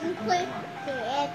Click it.